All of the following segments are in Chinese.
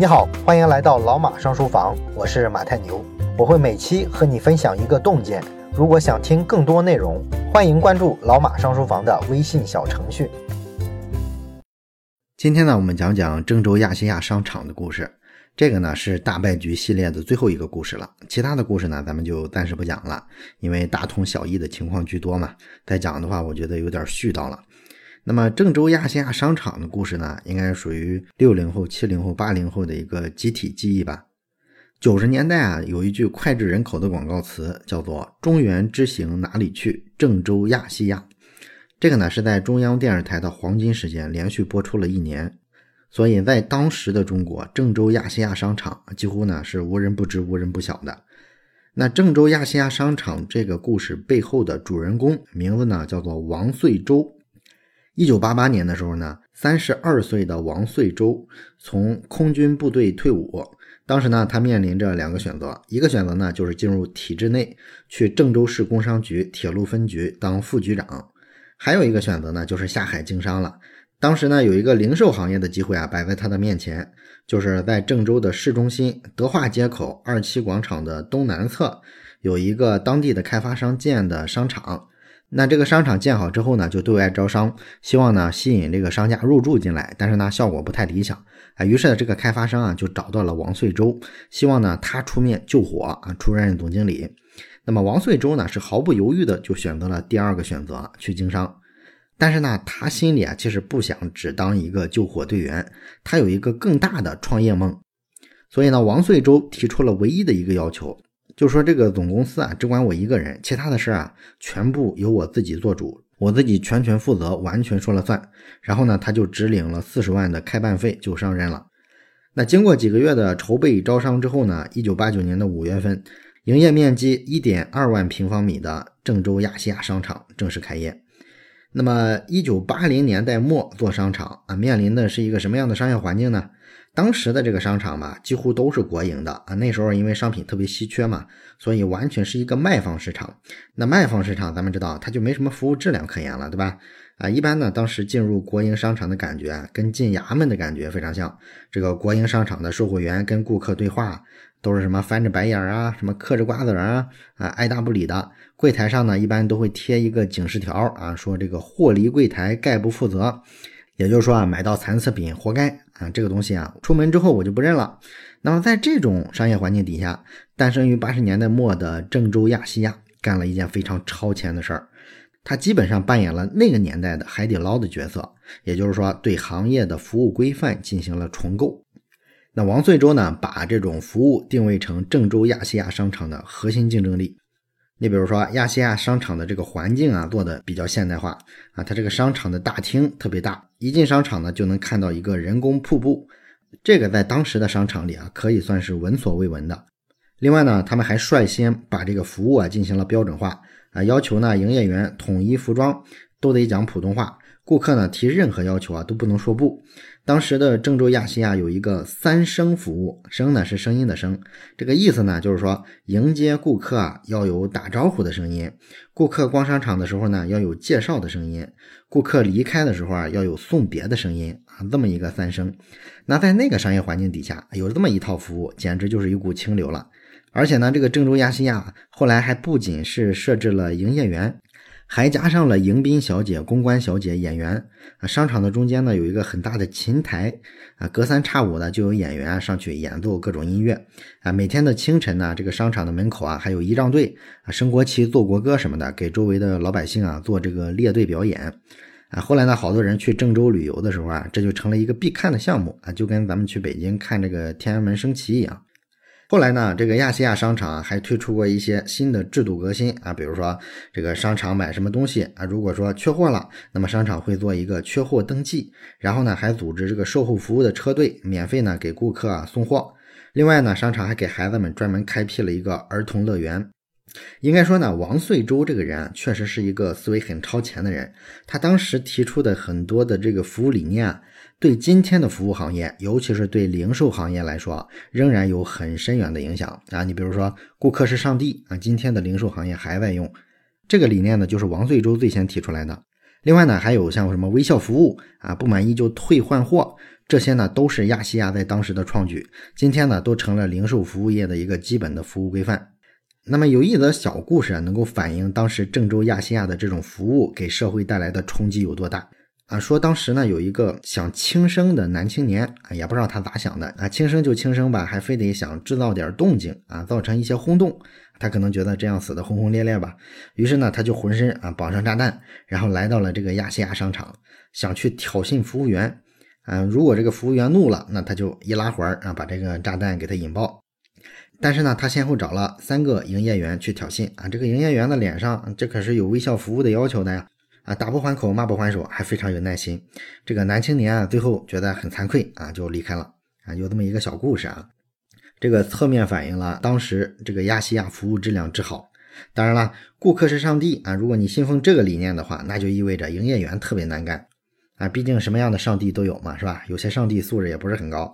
你好，欢迎来到老马上书房，我是马太牛，我会每期和你分享一个洞见。如果想听更多内容，欢迎关注老马上书房的微信小程序。今天呢，我们讲讲郑州亚细亚商场的故事。这个呢是大败局系列的最后一个故事了，其他的故事呢咱们就暂时不讲了，因为大同小异的情况居多嘛。再讲的话，我觉得有点絮叨了。那么郑州亚细亚商场的故事呢，应该属于六零后、七零后、八零后的一个集体记忆吧。九十年代啊，有一句脍炙人口的广告词，叫做“中原之行哪里去？郑州亚细亚”。这个呢是在中央电视台的黄金时间连续播出了一年。所以在当时的中国，郑州亚细亚商场几乎呢是无人不知、无人不晓的。那郑州亚细亚商场这个故事背后的主人公名字呢叫做王岁洲。一九八八年的时候呢，三十二岁的王岁洲从空军部队退伍。当时呢，他面临着两个选择，一个选择呢就是进入体制内，去郑州市工商局铁路分局当副局长；还有一个选择呢就是下海经商了。当时呢，有一个零售行业的机会啊，摆在他的面前，就是在郑州的市中心德化街口二期广场的东南侧，有一个当地的开发商建的商场。那这个商场建好之后呢，就对外招商，希望呢吸引这个商家入驻进来，但是呢效果不太理想啊。于是呢这个开发商啊就找到了王岁洲，希望呢他出面救火啊，出任总经理。那么王岁洲呢是毫不犹豫的就选择了第二个选择，去经商。但是呢，他心里啊，其实不想只当一个救火队员，他有一个更大的创业梦。所以呢，王岁洲提出了唯一的一个要求，就说这个总公司啊，只管我一个人，其他的事啊，全部由我自己做主，我自己全权负责，完全说了算。然后呢，他就只领了四十万的开办费就上任了。那经过几个月的筹备招商之后呢，一九八九年的五月份，营业面积一点二万平方米的郑州亚细亚商场正式开业。那么，一九八零年代末做商场啊，面临的是一个什么样的商业环境呢？当时的这个商场吧，几乎都是国营的啊。那时候因为商品特别稀缺嘛，所以完全是一个卖方市场。那卖方市场，咱们知道它就没什么服务质量可言了，对吧？啊，一般呢，当时进入国营商场的感觉跟进衙门的感觉非常像。这个国营商场的售货员跟顾客对话。都是什么翻着白眼啊，什么嗑着瓜子啊，啊，爱答不理的。柜台上呢，一般都会贴一个警示条啊，说这个货离柜台概不负责。也就是说啊，买到残次品活该啊，这个东西啊，出门之后我就不认了。那么在这种商业环境底下，诞生于八十年代末的郑州亚细亚干了一件非常超前的事儿，他基本上扮演了那个年代的海底捞的角色，也就是说，对行业的服务规范进行了重构。那王岁洲呢，把这种服务定位成郑州亚细亚商场的核心竞争力。你比如说，亚细亚商场的这个环境啊，做的比较现代化啊，它这个商场的大厅特别大，一进商场呢就能看到一个人工瀑布，这个在当时的商场里啊，可以算是闻所未闻的。另外呢，他们还率先把这个服务啊进行了标准化啊，要求呢营业员统一服装，都得讲普通话。顾客呢提任何要求啊都不能说不。当时的郑州亚细亚有一个三声服务，声呢是声音的声，这个意思呢就是说迎接顾客啊要有打招呼的声音，顾客逛商场的时候呢要有介绍的声音，顾客离开的时候啊要有送别的声音啊，这么一个三声。那在那个商业环境底下，有这么一套服务，简直就是一股清流了。而且呢，这个郑州亚细亚后来还不仅是设置了营业员。还加上了迎宾小姐、公关小姐、演员啊。商场的中间呢有一个很大的琴台啊，隔三差五的就有演员上去演奏各种音乐啊。每天的清晨呢，这个商场的门口啊还有仪仗队啊，升国旗、奏国歌什么的，给周围的老百姓啊做这个列队表演啊。后来呢，好多人去郑州旅游的时候啊，这就成了一个必看的项目啊，就跟咱们去北京看这个天安门升旗一样。后来呢，这个亚细亚商场还推出过一些新的制度革新啊，比如说这个商场买什么东西啊，如果说缺货了，那么商场会做一个缺货登记，然后呢还组织这个售后服务的车队，免费呢给顾客啊送货。另外呢，商场还给孩子们专门开辟了一个儿童乐园。应该说呢，王岁洲这个人啊，确实是一个思维很超前的人。他当时提出的很多的这个服务理念啊，对今天的服务行业，尤其是对零售行业来说，仍然有很深远的影响啊。你比如说，顾客是上帝啊，今天的零售行业还在用这个理念呢，就是王岁洲最先提出来的。另外呢，还有像什么微笑服务啊，不满意就退换货，这些呢都是亚细亚在当时的创举，今天呢都成了零售服务业的一个基本的服务规范。那么有一则小故事啊，能够反映当时郑州亚细亚的这种服务给社会带来的冲击有多大啊？说当时呢有一个想轻生的男青年啊，也不知道他咋想的啊，轻生就轻生吧，还非得想制造点动静啊，造成一些轰动。他可能觉得这样死的轰轰烈烈吧，于是呢，他就浑身啊绑上炸弹，然后来到了这个亚细亚商场，想去挑衅服务员。啊，如果这个服务员怒了，那他就一拉环啊，把这个炸弹给他引爆。但是呢，他先后找了三个营业员去挑衅啊，这个营业员的脸上这可是有微笑服务的要求的呀。啊，打不还口，骂不还手，还非常有耐心。这个男青年啊，最后觉得很惭愧啊，就离开了。啊，有这么一个小故事啊。这个侧面反映了当时这个亚细亚服务质量之好。当然了，顾客是上帝啊！如果你信奉这个理念的话，那就意味着营业员特别难干啊！毕竟什么样的上帝都有嘛，是吧？有些上帝素质也不是很高。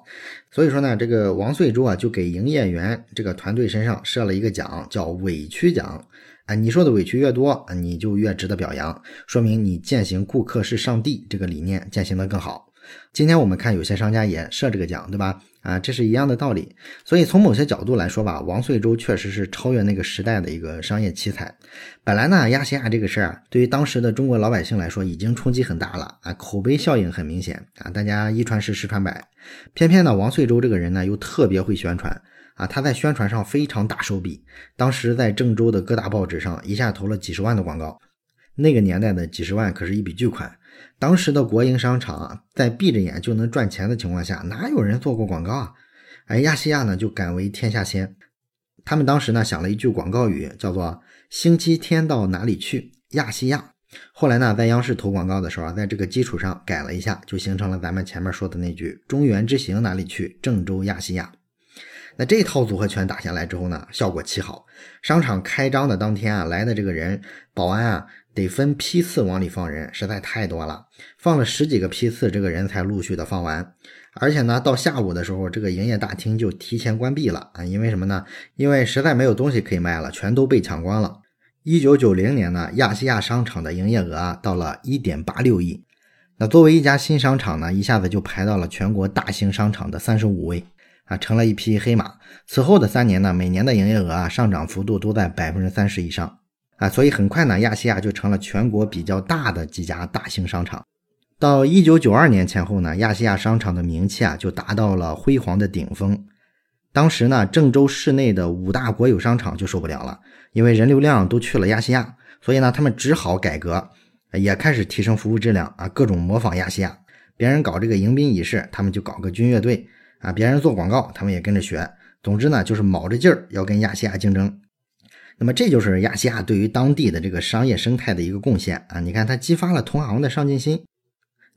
所以说呢，这个王岁珠啊，就给营业员这个团队身上设了一个奖，叫委屈奖啊！你受的委屈越多，你就越值得表扬，说明你践行顾客是上帝这个理念践行的更好。今天我们看有些商家也设这个奖，对吧？啊，这是一样的道理。所以从某些角度来说吧，王遂周确实是超越那个时代的一个商业奇才。本来呢，亚细亚这个事儿啊，对于当时的中国老百姓来说已经冲击很大了啊，口碑效应很明显啊，大家一传十，十传百。偏偏呢，王遂周这个人呢又特别会宣传啊，他在宣传上非常大手笔。当时在郑州的各大报纸上一下投了几十万的广告，那个年代的几十万可是一笔巨款。当时的国营商场在闭着眼就能赚钱的情况下，哪有人做过广告啊？哎，亚细亚呢就敢为天下先。他们当时呢想了一句广告语，叫做“星期天到哪里去？亚细亚”。后来呢，在央视投广告的时候啊，在这个基础上改了一下，就形成了咱们前面说的那句“中原之行哪里去？郑州亚细亚”。那这套组合拳打下来之后呢，效果奇好。商场开张的当天啊，来的这个人，保安啊。得分批次往里放人，实在太多了，放了十几个批次，这个人才陆续的放完。而且呢，到下午的时候，这个营业大厅就提前关闭了啊，因为什么呢？因为实在没有东西可以卖了，全都被抢光了。一九九零年呢，亚细亚商场的营业额啊到了一点八六亿，那作为一家新商场呢，一下子就排到了全国大型商场的三十五位啊，成了一匹黑马。此后的三年呢，每年的营业额啊上涨幅度都在百分之三十以上。啊，所以很快呢，亚细亚就成了全国比较大的几家大型商场。到一九九二年前后呢，亚细亚商场的名气啊就达到了辉煌的顶峰。当时呢，郑州市内的五大国有商场就受不了了，因为人流量都去了亚细亚，所以呢，他们只好改革，也开始提升服务质量啊，各种模仿亚细亚。别人搞这个迎宾仪式，他们就搞个军乐队啊；别人做广告，他们也跟着学。总之呢，就是卯着劲儿要跟亚细亚竞争。那么这就是亚细亚对于当地的这个商业生态的一个贡献啊！你看，它激发了同行的上进心。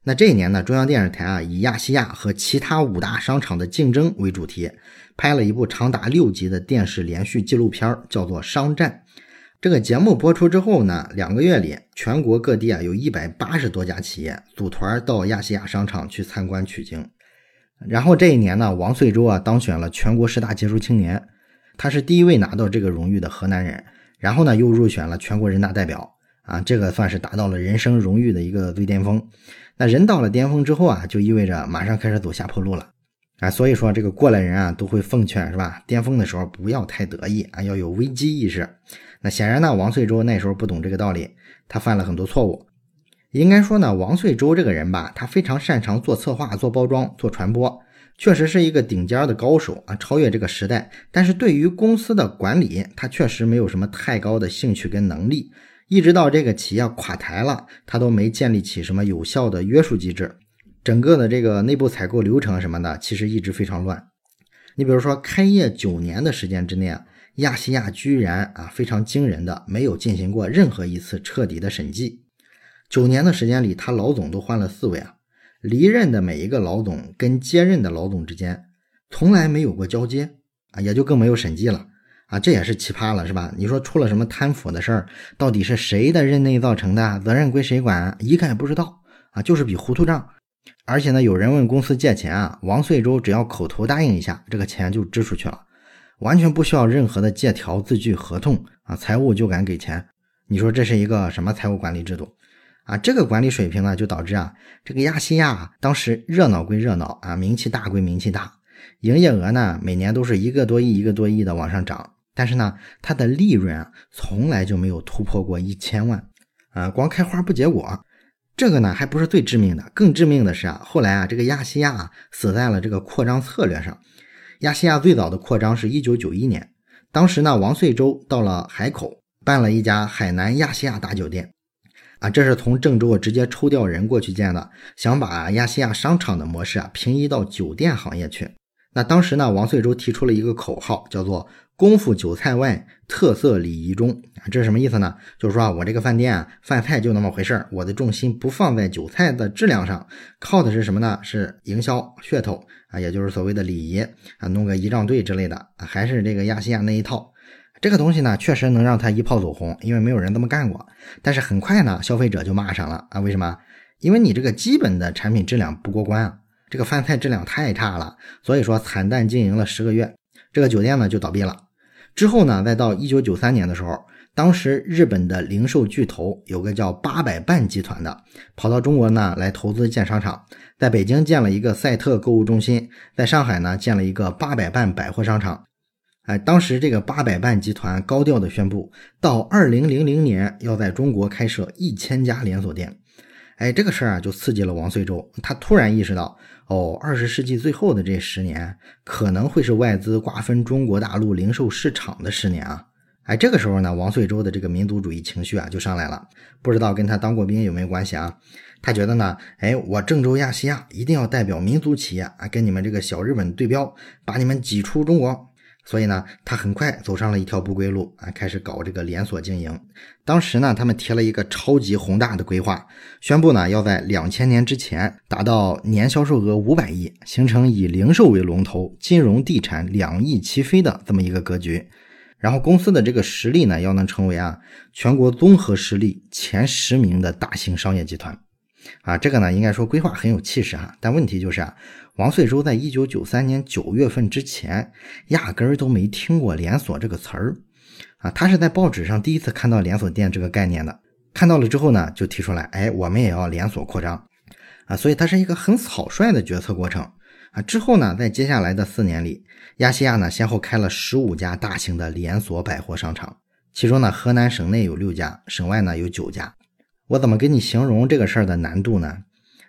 那这一年呢，中央电视台啊以亚细亚和其他五大商场的竞争为主题，拍了一部长达六集的电视连续纪录片，叫做《商战》。这个节目播出之后呢，两个月里，全国各地啊有一百八十多家企业组团到亚细亚商场去参观取经。然后这一年呢，王岁洲啊当选了全国十大杰出青年。他是第一位拿到这个荣誉的河南人，然后呢又入选了全国人大代表啊，这个算是达到了人生荣誉的一个最巅峰。那人到了巅峰之后啊，就意味着马上开始走下坡路了啊。所以说这个过来人啊都会奉劝是吧？巅峰的时候不要太得意啊，要有危机意识。那显然呢，王岁洲那时候不懂这个道理，他犯了很多错误。应该说呢，王岁洲这个人吧，他非常擅长做策划、做包装、做传播。确实是一个顶尖的高手啊，超越这个时代。但是对于公司的管理，他确实没有什么太高的兴趣跟能力。一直到这个企业垮台了，他都没建立起什么有效的约束机制。整个的这个内部采购流程什么的，其实一直非常乱。你比如说，开业九年的时间之内啊，亚细亚居然啊非常惊人的没有进行过任何一次彻底的审计。九年的时间里，他老总都换了四位啊。离任的每一个老总跟接任的老总之间从来没有过交接啊，也就更没有审计了啊，这也是奇葩了，是吧？你说出了什么贪腐的事儿，到底是谁的任内造成的，责任归谁管？一概不知道啊，就是笔糊涂账。而且呢，有人问公司借钱啊，王岁洲只要口头答应一下，这个钱就支出去了，完全不需要任何的借条、字据、合同啊，财务就敢给钱。你说这是一个什么财务管理制度？啊，这个管理水平呢，就导致啊，这个亚细亚当时热闹归热闹啊，名气大归名气大，营业额呢每年都是一个多亿一个多亿的往上涨，但是呢，它的利润啊从来就没有突破过一千万啊，光开花不结果。这个呢还不是最致命的，更致命的是啊，后来啊，这个亚细亚死在了这个扩张策略上。亚细亚最早的扩张是一九九一年，当时呢，王遂洲到了海口，办了一家海南亚细亚大酒店。啊，这是从郑州直接抽调人过去建的，想把亚细亚商场的模式啊平移到酒店行业去。那当时呢，王遂洲提出了一个口号，叫做“功夫韭菜外，特色礼仪中”。啊，这是什么意思呢？就是说啊，我这个饭店啊，饭菜就那么回事儿，我的重心不放在韭菜的质量上，靠的是什么呢？是营销噱头啊，也就是所谓的礼仪啊，弄个仪仗队之类的啊，还是这个亚细亚那一套。这个东西呢，确实能让他一炮走红，因为没有人这么干过。但是很快呢，消费者就骂上了啊！为什么？因为你这个基本的产品质量不过关啊，这个饭菜质量太差了，所以说惨淡经营了十个月，这个酒店呢就倒闭了。之后呢，再到一九九三年的时候，当时日本的零售巨头有个叫八百伴集团的，跑到中国呢来投资建商场，在北京建了一个赛特购物中心，在上海呢建了一个八百伴百货商场。哎，当时这个八百伴集团高调的宣布，到二零零零年要在中国开设一千家连锁店。哎，这个事儿啊，就刺激了王遂洲，他突然意识到，哦，二十世纪最后的这十年可能会是外资瓜分中国大陆零售市场的十年啊！哎，这个时候呢，王遂洲的这个民族主义情绪啊就上来了，不知道跟他当过兵有没有关系啊？他觉得呢，哎，我郑州亚细亚一定要代表民族企业啊，跟你们这个小日本对标，把你们挤出中国。所以呢，他很快走上了一条不归路啊，开始搞这个连锁经营。当时呢，他们提了一个超级宏大的规划，宣布呢要在两千年之前达到年销售额五百亿，形成以零售为龙头、金融地产两翼齐飞的这么一个格局。然后公司的这个实力呢，要能成为啊全国综合实力前十名的大型商业集团。啊，这个呢，应该说规划很有气势哈，但问题就是啊。王遂洲在一九九三年九月份之前，压根儿都没听过连锁这个词儿，啊，他是在报纸上第一次看到连锁店这个概念的。看到了之后呢，就提出来，哎，我们也要连锁扩张，啊，所以它是一个很草率的决策过程，啊，之后呢，在接下来的四年里，亚细亚呢先后开了十五家大型的连锁百货商场，其中呢，河南省内有六家，省外呢有九家。我怎么给你形容这个事儿的难度呢？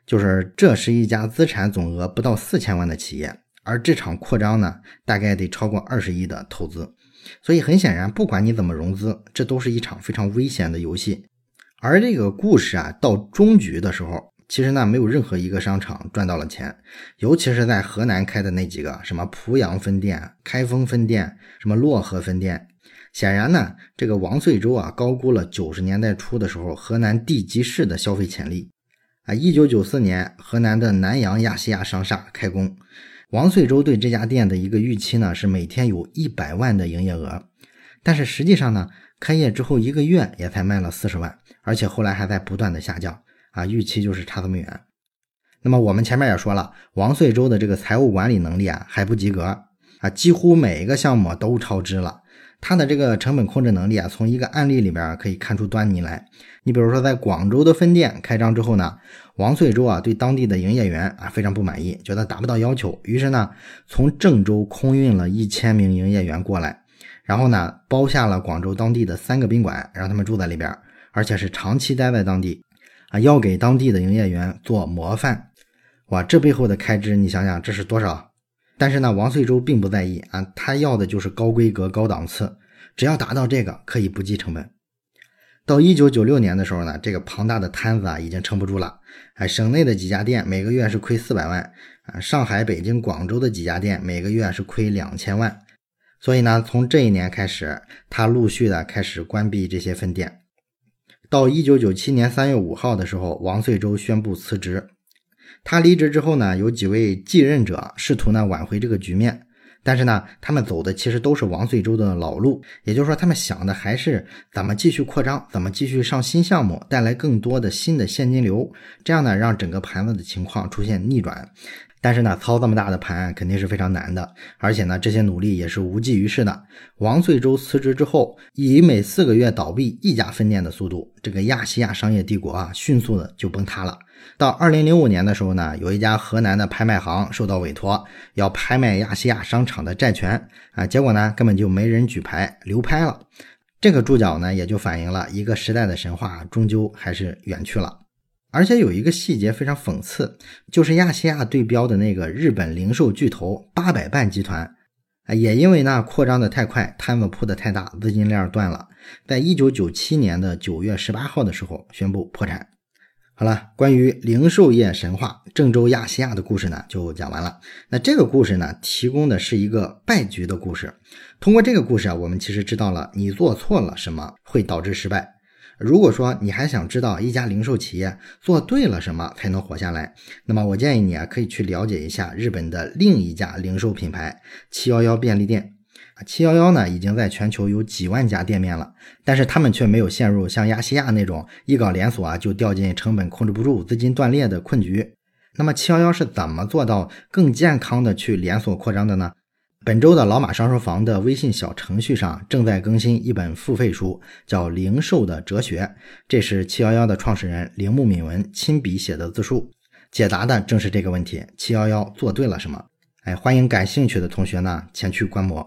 就是这是一家资产总额不到四千万的企业，而这场扩张呢，大概得超过二十亿的投资，所以很显然，不管你怎么融资，这都是一场非常危险的游戏。而这个故事啊，到终局的时候，其实呢，没有任何一个商场赚到了钱，尤其是在河南开的那几个，什么濮阳分店、开封分店、什么漯河分店，显然呢，这个王遂洲啊，高估了九十年代初的时候河南地级市的消费潜力。啊，一九九四年，河南的南阳亚细亚商厦开工。王遂洲对这家店的一个预期呢，是每天有一百万的营业额。但是实际上呢，开业之后一个月也才卖了四十万，而且后来还在不断的下降。啊，预期就是差这么远。那么我们前面也说了，王遂洲的这个财务管理能力啊还不及格啊，几乎每一个项目都超支了。他的这个成本控制能力啊，从一个案例里边可以看出端倪来。你比如说，在广州的分店开张之后呢，王遂洲啊对当地的营业员啊非常不满意，觉得达不到要求，于是呢从郑州空运了一千名营业员过来，然后呢包下了广州当地的三个宾馆，让他们住在里边，而且是长期待在当地，啊要给当地的营业员做模范。哇，这背后的开支你想想这是多少？但是呢，王遂洲并不在意啊，他要的就是高规格、高档次，只要达到这个，可以不计成本。到一九九六年的时候呢，这个庞大的摊子啊已经撑不住了，哎，省内的几家店每个月是亏四百万啊，上海、北京、广州的几家店每个月是亏两千万，所以呢，从这一年开始，他陆续的开始关闭这些分店。到一九九七年三月五号的时候，王遂洲宣布辞职。他离职之后呢，有几位继任者试图呢挽回这个局面，但是呢，他们走的其实都是王遂洲的老路，也就是说，他们想的还是怎么继续扩张，怎么继续上新项目，带来更多的新的现金流，这样呢，让整个盘子的情况出现逆转。但是呢，操这么大的盘肯定是非常难的，而且呢，这些努力也是无济于事的。王穗洲辞职之后，以每四个月倒闭一家分店的速度，这个亚细亚商业帝国啊，迅速的就崩塌了。到二零零五年的时候呢，有一家河南的拍卖行受到委托，要拍卖亚细亚商场的债权啊，结果呢，根本就没人举牌流拍了。这个注脚呢，也就反映了一个时代的神话终究还是远去了。而且有一个细节非常讽刺，就是亚细亚对标的那个日本零售巨头八百伴集团，啊，也因为呢扩张的太快，摊子铺的太大，资金链断了，在一九九七年的九月十八号的时候宣布破产。好了，关于零售业神话郑州亚细亚的故事呢，就讲完了。那这个故事呢，提供的是一个败局的故事。通过这个故事啊，我们其实知道了你做错了什么会导致失败。如果说你还想知道一家零售企业做对了什么才能活下来，那么我建议你啊，可以去了解一下日本的另一家零售品牌七幺幺便利店。七幺幺呢已经在全球有几万家店面了，但是他们却没有陷入像亚细亚那种一搞连锁啊就掉进成本控制不住、资金断裂的困局。那么七幺幺是怎么做到更健康的去连锁扩张的呢？本周的老马上书房的微信小程序上正在更新一本付费书，叫《零售的哲学》，这是七幺幺的创始人铃木敏文亲笔写的自述，解答的正是这个问题：七幺幺做对了什么？哎，欢迎感兴趣的同学呢前去观摩。